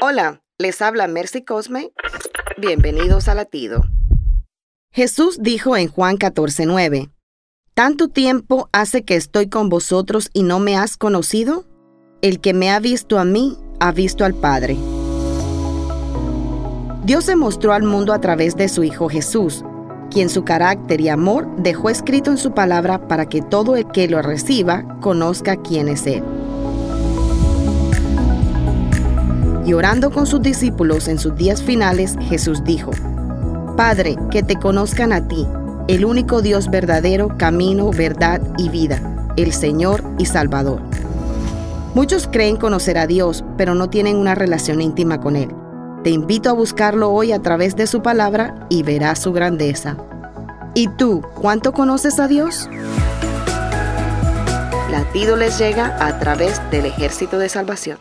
Hola, les habla Mercy Cosme. Bienvenidos a Latido. Jesús dijo en Juan 14:9, ¿Tanto tiempo hace que estoy con vosotros y no me has conocido? El que me ha visto a mí, ha visto al Padre. Dios se mostró al mundo a través de su Hijo Jesús, quien su carácter y amor dejó escrito en su palabra para que todo el que lo reciba conozca quién es Él. Y orando con sus discípulos en sus días finales, Jesús dijo, Padre, que te conozcan a ti, el único Dios verdadero, camino, verdad y vida, el Señor y Salvador. Muchos creen conocer a Dios, pero no tienen una relación íntima con Él. Te invito a buscarlo hoy a través de su palabra y verás su grandeza. ¿Y tú, cuánto conoces a Dios? Latido les llega a través del ejército de salvación.